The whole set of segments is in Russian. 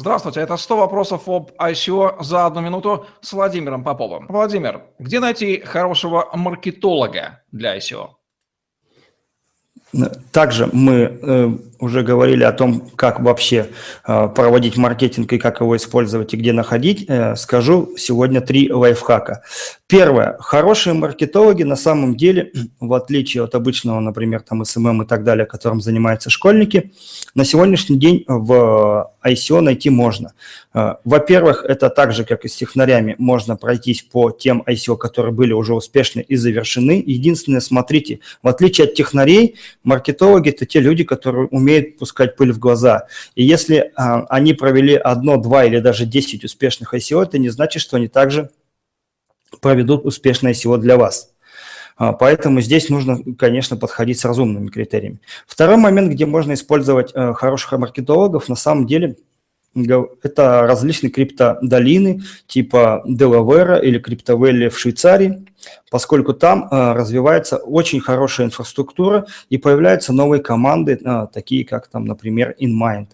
Здравствуйте, это 100 вопросов об ICO за одну минуту с Владимиром Поповым. Владимир, где найти хорошего маркетолога для ICO? Также мы э, уже говорили о том, как вообще э, проводить маркетинг и как его использовать и где находить. Э, скажу сегодня три лайфхака. Первое. Хорошие маркетологи на самом деле, в отличие от обычного, например, там SMM и так далее, которым занимаются школьники, на сегодняшний день в ICO найти можно. Во-первых, это так же, как и с технарями, можно пройтись по тем ICO, которые были уже успешны и завершены. Единственное, смотрите, в отличие от технарей, маркетологи – это те люди, которые умеют пускать пыль в глаза. И если а, они провели одно, два или даже десять успешных ICO, это не значит, что они также проведут успешное ICO для вас. А, поэтому здесь нужно, конечно, подходить с разумными критериями. Второй момент, где можно использовать э, хороших маркетологов, на самом деле – это различные криптодолины типа Делавера или Криптовелли в Швейцарии, поскольку там э, развивается очень хорошая инфраструктура и появляются новые команды, э, такие как там, например, InMind.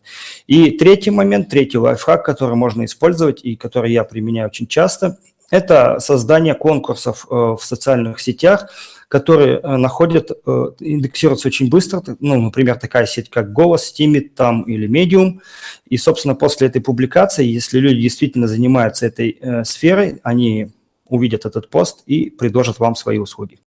И третий момент, третий лайфхак, который можно использовать и который я применяю очень часто, это создание конкурсов э, в социальных сетях, которые э, находят, э, индексируются очень быстро, ну, например, такая сеть, как Голос, Steemit там или Medium, и, собственно, после этой публикации, если люди действительно занимаются этой сферой, они увидят этот пост и предложат вам свои услуги.